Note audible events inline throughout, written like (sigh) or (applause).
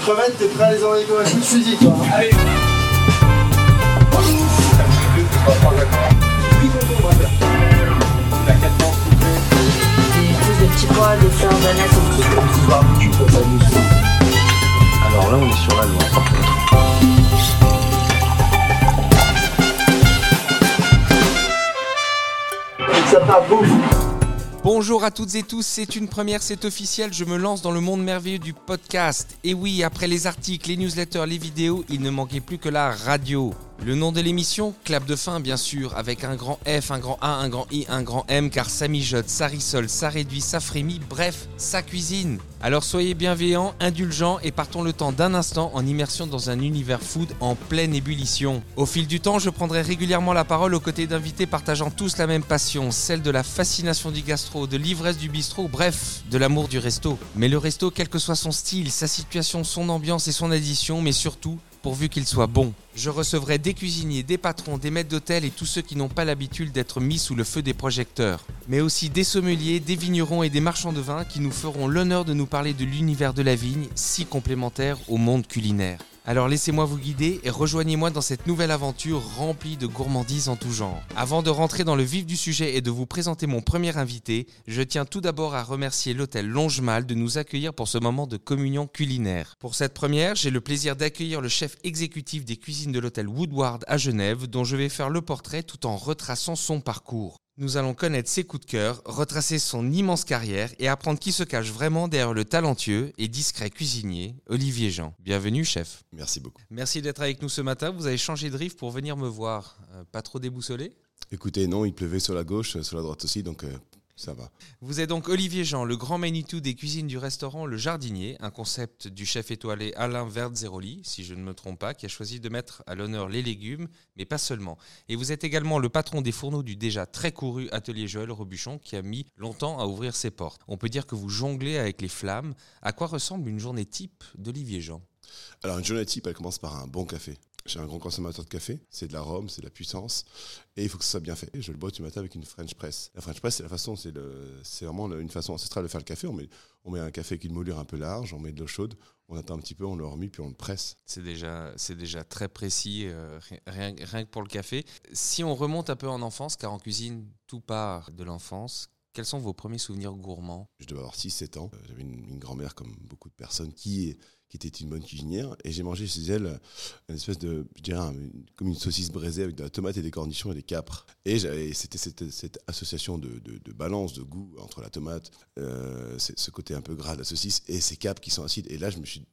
crevettes, t'es prêt à les envoyer comme un coup de fusil, toi hein Allez Des plus de petits pois, des fleurs d'ananas et tout. Alors là, on est sur la loi. Ça part Bonjour à toutes et tous, c'est une première, c'est officiel, je me lance dans le monde merveilleux du podcast. Et oui, après les articles, les newsletters, les vidéos, il ne manquait plus que la radio. Le nom de l'émission, clap de fin bien sûr, avec un grand F, un grand A, un grand I, un grand M, car ça mijote, ça rissole, ça réduit, ça frémit, bref, ça cuisine. Alors soyez bienveillants, indulgents et partons le temps d'un instant en immersion dans un univers food en pleine ébullition. Au fil du temps, je prendrai régulièrement la parole aux côtés d'invités partageant tous la même passion, celle de la fascination du gastro, de l'ivresse du bistrot, bref, de l'amour du resto. Mais le resto, quel que soit son style, sa situation, son ambiance et son addition, mais surtout, pourvu qu'il soit bon. Je recevrai des cuisiniers, des patrons, des maîtres d'hôtel et tous ceux qui n'ont pas l'habitude d'être mis sous le feu des projecteurs. Mais aussi des sommeliers, des vignerons et des marchands de vin qui nous feront l'honneur de nous parler de l'univers de la vigne, si complémentaire au monde culinaire. Alors laissez-moi vous guider et rejoignez-moi dans cette nouvelle aventure remplie de gourmandises en tout genre. Avant de rentrer dans le vif du sujet et de vous présenter mon premier invité, je tiens tout d'abord à remercier l'hôtel Longemal de nous accueillir pour ce moment de communion culinaire. Pour cette première, j'ai le plaisir d'accueillir le chef exécutif des cuisines de l'hôtel Woodward à Genève, dont je vais faire le portrait tout en retraçant son parcours. Nous allons connaître ses coups de cœur, retracer son immense carrière et apprendre qui se cache vraiment derrière le talentueux et discret cuisinier Olivier Jean. Bienvenue chef. Merci beaucoup. Merci d'être avec nous ce matin. Vous avez changé de rive pour venir me voir. Euh, pas trop déboussolé? Écoutez, non, il pleuvait sur la gauche, sur la droite aussi, donc euh, ça va. Vous êtes donc Olivier Jean, le grand Manitou des cuisines du restaurant Le Jardinier, un concept du chef étoilé Alain Verdzeroli, si je ne me trompe pas, qui a choisi de mettre à l'honneur les légumes, mais pas seulement. Et vous êtes également le patron des fourneaux du déjà très couru atelier Joël Robuchon, qui a mis longtemps à ouvrir ses portes. On peut dire que vous jonglez avec les flammes. À quoi ressemble une journée type d'Olivier Jean? Alors, une journée type, elle commence par un bon café. Je suis un grand consommateur de café, c'est de l'arôme, c'est de la puissance, et il faut que ça soit bien fait. Je le bois du matin avec une French press. La French press, c'est la façon, c'est le- c'est vraiment le- une façon ancestrale de faire le café. On met, on met un café avec une moulure un peu large, on met de l'eau chaude, on attend un petit peu, on le remet, puis on le presse. C'est déjà, c'est déjà très précis, euh, ri- rien, rien que pour le café. Si on remonte un peu en enfance, car en cuisine, tout part de l'enfance, quels sont vos premiers souvenirs gourmands? Je devais avoir 6-7 ans. Euh, J'avais une, une grand-mère, comme beaucoup de personnes, qui, qui était une bonne cuisinière. Et j'ai mangé chez elle une espèce de, je dirais, comme une saucisse braisée avec de la tomate et des cornichons et des capres. Et c'était cette, cette association de, de- de balance, de goût entre la tomate, euh, ce côté un peu gras de la saucisse et ces capres qui sont acides. Et là, je me suis,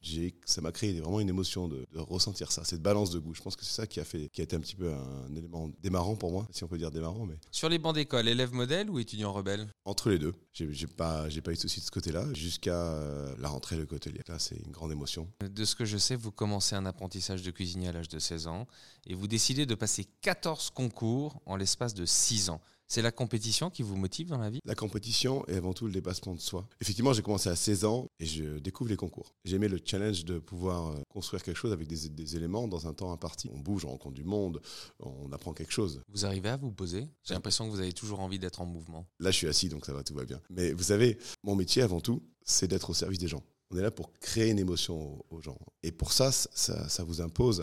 ça m'a créé vraiment une émotion de, de ressentir ça, cette balance de goût. Je pense que c'est ça qui a, fait, qui a été un petit peu un élément démarrant pour moi, si on peut dire démarrant, mais Sur les bancs d'école, élève modèle ou étudiant rebelle? Entre les deux. J'ai pas, pas eu de soucis de ce côté-là jusqu'à euh, la rentrée de côtelier. Là, c'est une grande émotion. De ce que je sais, vous commencez un apprentissage de cuisinier à l'âge de 16 ans et vous décidez de passer 14 concours en l'espace de 6 ans. C'est la compétition qui vous motive dans la vie? La compétition et avant tout le dépassement de soi. Effectivement, j'ai commencé à 16 ans et je découvre les concours. J'aimais le challenge de pouvoir euh, construire quelque chose avec des, des éléments dans un temps imparti. On bouge, on rencontre du monde, on apprend quelque chose. Vous arrivez à vous poser? J'ai l'impression que vous avez toujours envie d'être en mouvement. Là, je suis assis, donc ça va, tout va bien. Mais vous savez, mon métier avant tout, c'est d'être au service des gens. On est là pour créer une émotion aux, gens. Et pour ça, ça, ça vous impose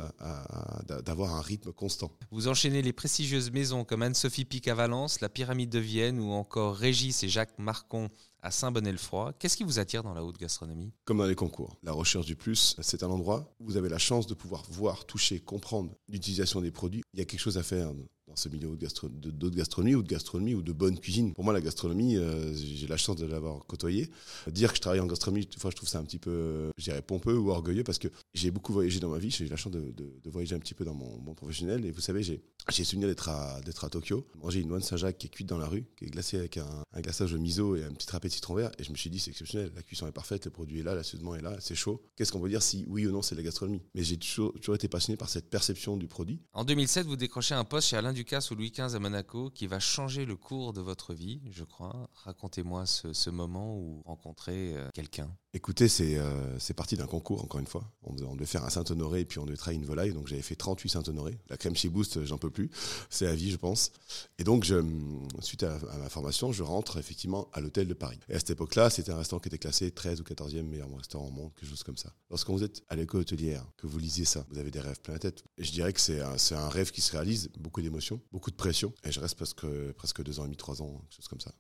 d'avoir un rythme constant. Vous enchaînez les prestigieuses maisons comme Anne-Sophie Pic à Valence, la Pyramide de Vienne ou encore Régis et Jacques Marcon à Saint-Bonnet-le-Froid. Qu'est-ce qui vous attire dans la haute gastronomie? Comme dans les concours. La recherche du plus, c'est un endroit où vous avez la chance de pouvoir voir, toucher, comprendre l'utilisation des produits. Il y a quelque chose à faire dans ce milieu d'autres gastronomie ou de gastronomie ou de bonne cuisine. Pour moi, la gastronomie, euh, j'ai la chance de l'avoir côtoyée. Dire que je travaille en gastronomie, fois, je trouve ça un petit peu, je dirais, pompeux ou orgueilleux parce que j'ai beaucoup voyagé dans ma vie. J'ai eu la chance de, de- voyager un petit peu dans mon monde professionnel. Et vous savez, j'ai souvenir d'être à, à Tokyo, manger une noix de Saint-Jacques qui est cuite dans la rue, qui est glacée avec un, un glaçage de miso et un petit râpé de citron vert. Et je me suis dit, c'est exceptionnel. La cuisson est parfaite, le produit est là, l'assaisonnement est là, c'est chaud. Qu'est-ce qu'on peut dire si oui ou non c'est la gastronomie? Mais j'ai toujours, toujours été passionné par cette perception du produit. En 2007, vous décrochez un poste chez Alain Ducasse au Louis XV à Monaco qui va changer le cours de votre vie, je crois. Racontez-moi ce, moment où rencontrez euh, quelqu'un. Écoutez, c'est euh, parti d'un concours, encore une fois. On, devait- faire un Saint-Honoré et puis on devait travailler une volaille. Donc j'avais fait 38 Saint-Honoré. La crème chez Boost, euh, j'en peux plus. C'est à vie, je pense. Et donc, je, suite à, ma formation, je rentre effectivement à l'hôtel de Paris. Et à cette époque-là, c'était un restaurant qui était classé 13 ou 14e meilleur restaurant au monde, quelque chose comme ça. Lorsque vous êtes à l'école hôtelière, que vous lisez ça, vous avez des rêves plein la tête. Et je dirais que c'est un, un rêve qui se réalise, beaucoup d'émotions, beaucoup de pression. Et je reste presque, deux ans et demi, trois ans, quelque chose comme ça.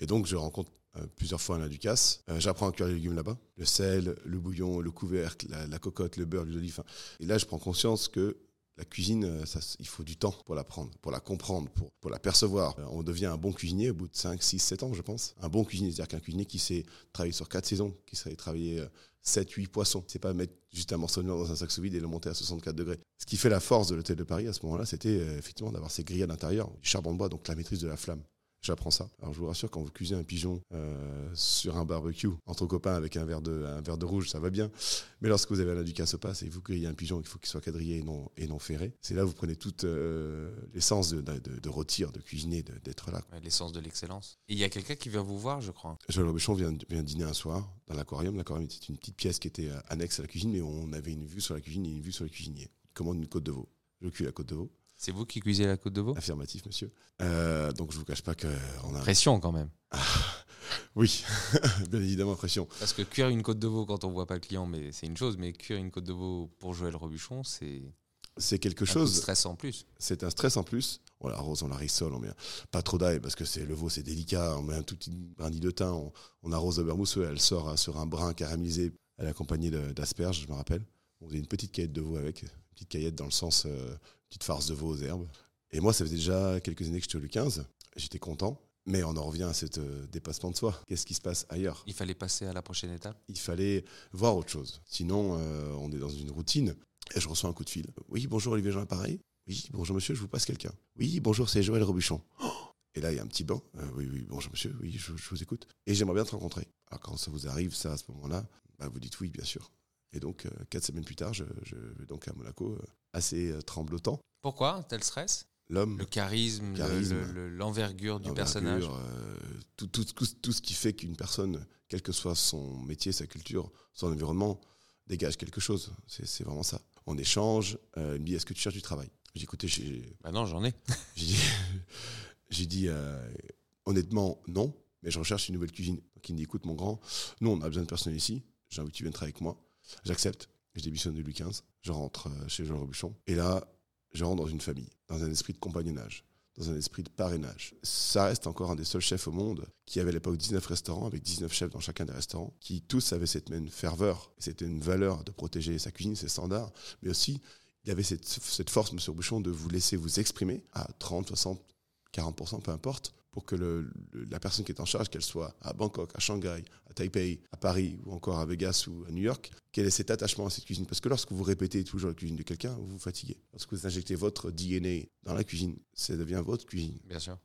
Et donc, je rencontre euh, plusieurs fois Alain Ducasse. Euh, J'apprends à cuire les légumes là-bas. Le sel, le bouillon, le couvercle, la, cocotte, le beurre, l'huile d'olive. Et là, je prends conscience que la cuisine, euh, il faut du temps pour l'apprendre, pour la comprendre, pour, la percevoir. Euh, On devient un bon cuisinier au bout de 5, 6, 7 ans, je pense. Un bon cuisinier, c'est-à-dire qu'un cuisinier qui sait travailler sur 4 saisons, qui sait travailler euh, 7, 8 poissons. C'est pas mettre juste un morceau de viande dans un sac sous vide et le monter à 64 degrés. Ce qui fait la force de l'hôtel de Paris à ce moment-là, c'était euh, effectivement d'avoir ces grilles à l'intérieur, du charbon de bois, donc la maîtrise de la flamme. J'apprends ça. Alors je vous rassure, quand vous cuisez un pigeon euh, sur un barbecue entre copains avec un verre de, un verre de rouge, ça va bien. Mais lorsque vous avez un ducasse au passe et vous grillez un pigeon, il faut qu'il soit quadrillé et non, et non ferré. C'est là où vous prenez toute euh, l'essence de, de, de rôtir, de cuisiner, de- d'être là. Ouais, L'essence de l'excellence. Et il y a quelqu'un qui vient vous voir, je crois. Joël Robuchon vient, vient dîner un soir dans l'aquarium. L'aquarium était une petite pièce qui était euh, annexe à la cuisine, mais on avait une vue sur la cuisine et une vue sur le cuisinier. Il commande une côte de veau. Je cuis la côte de veau. C'est vous qui cuisez la côte de veau Affirmatif, monsieur. Euh, donc je vous cache pas que on a. Pression quand même. Oui, (laughs) bien évidemment, pression. Parce que cuire une côte de veau quand on voit pas le client, mais c'est une chose. Mais cuire une côte de veau pour Joël Robuchon, c'est C'est quelque un coup de chose. stress en plus. C'est un stress en plus. On l'arrose, on la rissole, on met pas trop d'ail parce que c'est le veau, c'est délicat. On met un tout petit brindille de thym, on, on arrose de beurre mousseux, elle sort euh, sur un brin caramélisé. Elle est accompagnée d'asperges, je me rappelle. On faisait une petite caillette de veau avec, une petite caillette dans le sens euh, petite farce de veau aux herbes. Et moi, ça faisait déjà quelques années que j'étais au Louis XV. J'étais content. Mais on en revient à cet dépassement de soi. Qu'est-ce qui se passe ailleurs? Il fallait passer à la prochaine étape? il fallait voir autre chose. Sinon, euh, on est dans une routine. Et je reçois un coup de fil. Oui, bonjour Olivier Jean Appareil. Oui, bonjour monsieur, je vous passe quelqu'un. Oui, bonjour, c'est Joël Robuchon. Oh (gasps) et là, il y a un petit banc. Euh, oui, oui, bonjour monsieur, oui, je, je vous écoute. Et j'aimerais bien te rencontrer. Alors quand ça vous arrive, ça, à ce moment-là, bah, vous dites oui, bien sûr. Et donc, euh, quatre semaines plus tard, je, je vais donc à Monaco, euh, assez euh, tremblotant. Pourquoi tel stress? L'homme, Le charisme, le- Charisme. le- le- l'envergure du personnage. euh, tout, tout, tout, tout ce qui fait qu'une personne, quel que soit son métier, sa culture, son environnement, dégage quelque chose. C'est vraiment ça. On échange. euh, il me dit Est-ce que tu cherches du travail? J'ai dit Écoutez, j'ai Bah non, j'en ai. (laughs) (laughs) j'ai dit, euh, honnêtement non, mais je recherche une nouvelle cuisine. Donc il me dit Écoute, mon grand, nous, on a besoin de personne ici. J'ai envie que tu viennes travailler avec moi. J'accepte. Je démissionne de Louis XV. Je rentre euh, chez Jean Robuchon. Et là, je rentre dans une famille, dans un esprit de compagnonnage dans un esprit de parrainage. Ça reste encore un des seuls chefs au monde qui avait à l'époque 19 restaurants, avec 19 chefs dans chacun des restaurants, qui tous avaient cette même ferveur. C'était une valeur de protéger sa cuisine, ses standards, mais aussi il avait cette, cette force, Monsieur Bouchon, de vous laisser vous exprimer à 30, 60, 40%, peu importe, pour que le- le- la personne qui est en charge, qu'elle soit à Bangkok, à Shanghai, à Taipei, à Paris ou encore à Vegas ou à New York, qu'elle ait cet attachement à cette cuisine. Parce que lorsque vous répétez toujours la cuisine de quelqu'un, vous vous fatiguez. Lorsque vous injectez votre DNA dans la cuisine, ça devient votre cuisine. Bien sûr.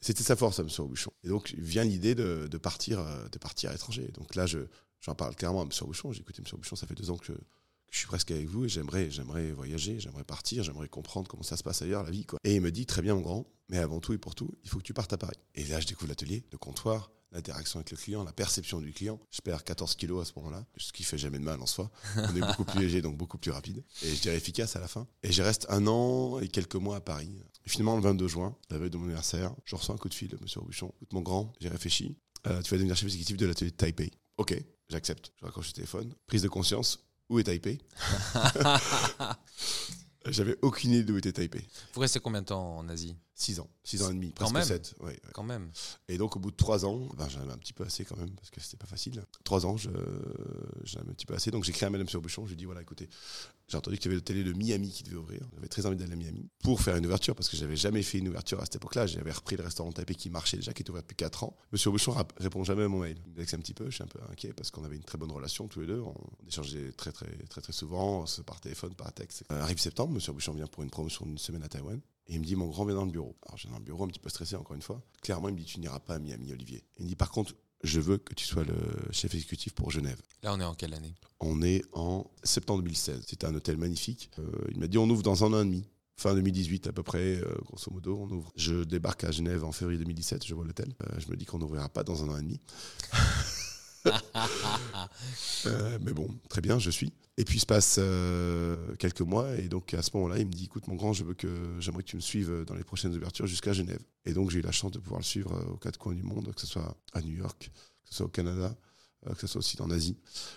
C'était sa force, M. Robuchon. Et donc vient l'idée de, de partir, euh, de partir à l'étranger. Donc là, je, j'en parle clairement à M. Robuchon. J'ai écouté M. Robuchon, ça fait deux ans que, que je suis presque avec vous et j'aimerais, j'aimerais voyager, j'aimerais partir, j'aimerais comprendre comment ça se passe ailleurs, la vie. Quoi. Et il me dit, très bien, mon grand, mais avant tout et pour tout, il faut que tu partes à Paris. Et là, je découvre l'atelier, le comptoir, l'interaction avec le client, la perception du client. Je perds 14 kilos à ce moment-là, ce qui fait jamais de mal en soi. On est beaucoup plus léger, donc beaucoup plus rapide. Et je dirais efficace à la fin. Et je reste un an et quelques mois à Paris. Et finalement, le 22 juin, la veille de mon anniversaire, je reçois un coup de fil de M. Robuchon. Écoute, mon grand, j'ai réfléchi. Euh, tu vas devenir chef exécutif de l'atelier de Taipei. Ok, j'accepte. Je raccroche le téléphone. Prise de conscience. Où est Taipei (laughs) J'avais aucune idée d'où était Taipei. Vous restez combien de temps en Asie? 6 ans, 6 ans et demi, presque même. 7. Ouais, ouais. Quand même. Et donc au bout de 3 ans, ben, j'en avais un petit peu assez quand même, parce que c'était pas facile. 3 ans, je, j'en avais un petit peu assez. Donc j'ai créé à M. Bouchon, je lui ai dit voilà, écoutez, j'ai entendu qu'il y avait le télé de Miami qui devait ouvrir. J'avais très envie d'aller à Miami pour faire une ouverture, parce que j'avais jamais fait une ouverture à cette époque-là. J'avais repris le restaurant Taipei qui marchait déjà, qui était ouvert depuis 4 ans. M. Bouchon répond jamais à mon mail. Il me un petit peu, je suis un peu inquiet parce qu'on avait une très bonne relation tous les deux. On échangeait très très très très souvent, par téléphone, par texte. Euh, arrive septembre, M. Bouchon vient pour une promotion d'une semaine à Taïwan. Et il me dit, mon grand, viens dans le bureau. Alors, je viens dans le bureau, un petit peu stressé, encore une fois. Clairement, il me dit, tu n'iras pas à Miami, Olivier. Il me dit, par contre, je veux que tu sois le chef exécutif pour Genève. Là, on est en quelle année? On est en septembre 2016. C'était un hôtel magnifique. Euh, il m'a dit, on ouvre dans un an et demi. fin 2018 à peu près, euh, grosso modo, on ouvre. Je débarque à Genève en février 2017, je vois l'hôtel. Euh, je me dis qu'on n'ouvrira pas dans un an et demi. (laughs) Euh, mais bon, très bien, je suis. Et puis il se passe euh, quelques mois, et donc à ce moment-là, il me dit écoute, mon grand, que j'aimerais que tu me suives dans les prochaines ouvertures jusqu'à Genève. Et donc j'ai eu la chance de pouvoir le suivre euh, aux quatre coins du monde, que ce soit à New York, que ce soit au Canada, euh, que ce soit aussi en Asie,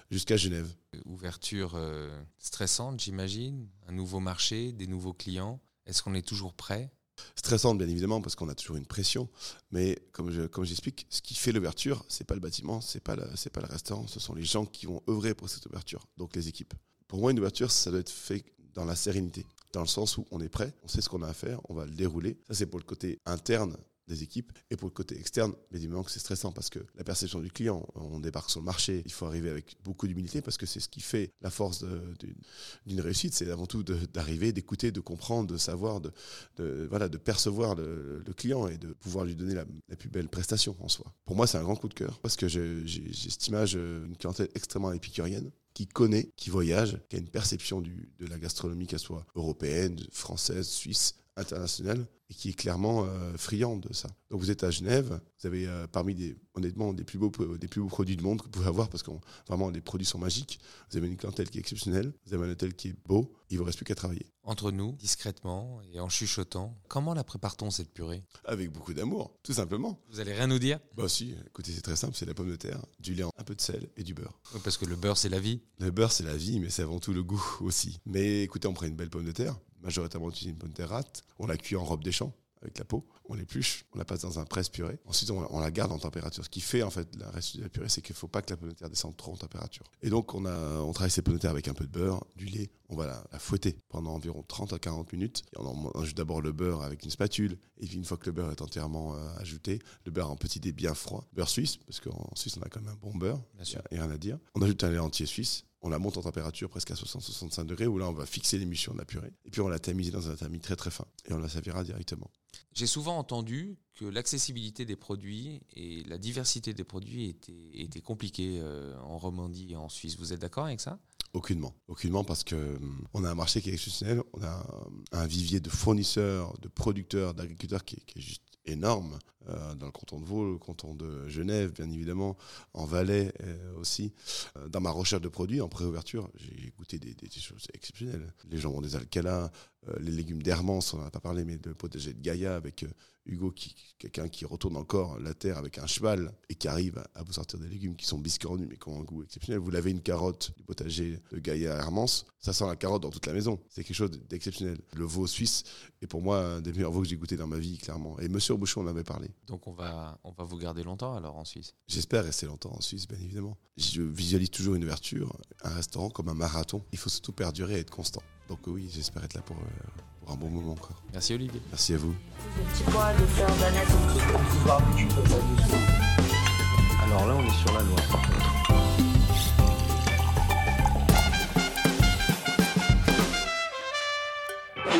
jusqu'à Genève. Ouverture euh, stressante, j'imagine. Un nouveau marché, des nouveaux clients. Est-ce qu'on est toujours prêt Stressante, bien évidemment, parce qu'on a toujours une pression. Mais comme je, comme j'explique, ce qui fait l'ouverture, c'est pas le bâtiment, c'est pas c'est pas le restaurant, ce sont les gens qui vont œuvrer pour cette ouverture, donc les équipes. Pour moi, une ouverture, ça doit être fait dans la sérénité, dans le sens où on est prêt, on sait ce qu'on a à faire, on va le dérouler. Ça, c'est pour le côté interne des équipes et pour le côté externe, évidemment que c'est stressant parce que la perception du client, on débarque sur le marché, il faut arriver avec beaucoup d'humilité parce que c'est ce qui fait la force d'une réussite, c'est avant tout d'arriver, d'écouter, de comprendre, de savoir, de, voilà, de percevoir le, client et de pouvoir lui donner la, plus belle prestation en soi. Pour moi, c'est un grand coup de cœur parce que j'ai cette image, une clientèle extrêmement épicurienne qui connaît, qui voyage, qui a une perception de la gastronomie, qu'elle soit européenne, française, suisse, internationale, et qui est clairement euh, friande de ça. Donc vous êtes à Genève, vous avez euh, parmi des, honnêtement, des plus beaux, des plus beaux produits du monde que vous pouvez avoir parce que vraiment les produits sont magiques. Vous avez une clientèle qui est exceptionnelle, vous avez un hôtel qui est beau, il vous reste plus qu'à travailler. Entre nous, discrètement et en chuchotant, comment la prépare-t-on cette purée? Avec beaucoup d'amour, tout simplement. Vous allez rien nous dire? Bah si, écoutez, c'est très simple, c'est la pomme de terre, du lait, un peu de sel et du beurre. Oui, Parce que le beurre, c'est la vie. Le beurre, c'est la vie, mais c'est avant tout le goût aussi. Mais écoutez, on prend une belle pomme de terre, majoritairement utilisée une pomme de terre. On la cuit en robe des champs avec la peau, on l'épluche, on la passe dans un presse-purée. Ensuite, on, on la garde en température. Ce qui fait, en fait, la reste de la purée, c'est qu'il faut pas que la pomme de terre descende trop en température. Et donc, on, a, on travaille ces pommes de terre avec un peu de beurre, du lait. On va la, la fouetter pendant environ 30 à 40 minutes. Et on ajoute d'abord le beurre avec une spatule. Et puis, une fois que le beurre est entièrement euh, ajouté, le beurre en petit dé bien froid, beurre suisse, parce qu'en Suisse, on a quand même un bon beurre. Bien sûr. A rien à dire. On ajoute un lait entier suisse. On la monte en température presque à 60-65 degrés, où là, on va fixer l'émulsion de la purée. Et puis, on la tamiser dans un tamis très très fin. Et on la servira directement. J'ai souvent entendu que l'accessibilité des produits et la diversité des produits étaient, étaient compliquées euh, en Romandie et en Suisse. Vous êtes d'accord avec ça? Aucunement. Aucunement parce que hum, on a un marché qui est exceptionnel, on a un, un vivier de fournisseurs, de producteurs, d'agriculteurs qui, qui est juste énorme euh, dans le canton de Vaud, le canton de Genève, bien évidemment, en Valais euh, aussi. Euh, dans ma recherche de produits, en préouverture, j'ai goûté des, choses exceptionnelles. Les jambons des Alcala, les légumes d'Hermance, on n'en a pas parlé, mais le potager de Gaïa avec Hugo, qui, quelqu'un qui retourne encore la terre avec un cheval et qui arrive à, à vous sortir des légumes qui sont biscornus mais qui ont un goût exceptionnel. Vous lavez une carotte du potager de Gaïa à Hermance, ça sent la carotte dans toute la maison. C'est quelque chose d'exceptionnel. Le veau suisse est pour moi un des meilleurs veaux que j'ai goûté dans ma vie, clairement. Et Monsieur Bouchon en avait parlé. Donc on va, on va vous garder longtemps alors en Suisse? J'espère rester longtemps en Suisse, bien évidemment. Je visualise toujours une ouverture, un restaurant comme un marathon. Il faut surtout perdurer et être constant. Donc oui, j'espère être là pour, euh, pour un bon moment encore. Merci Olivier. Merci à vous. Alors là, on est sur la loi, par contre.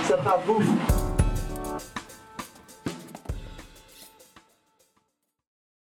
Ça part bouffe.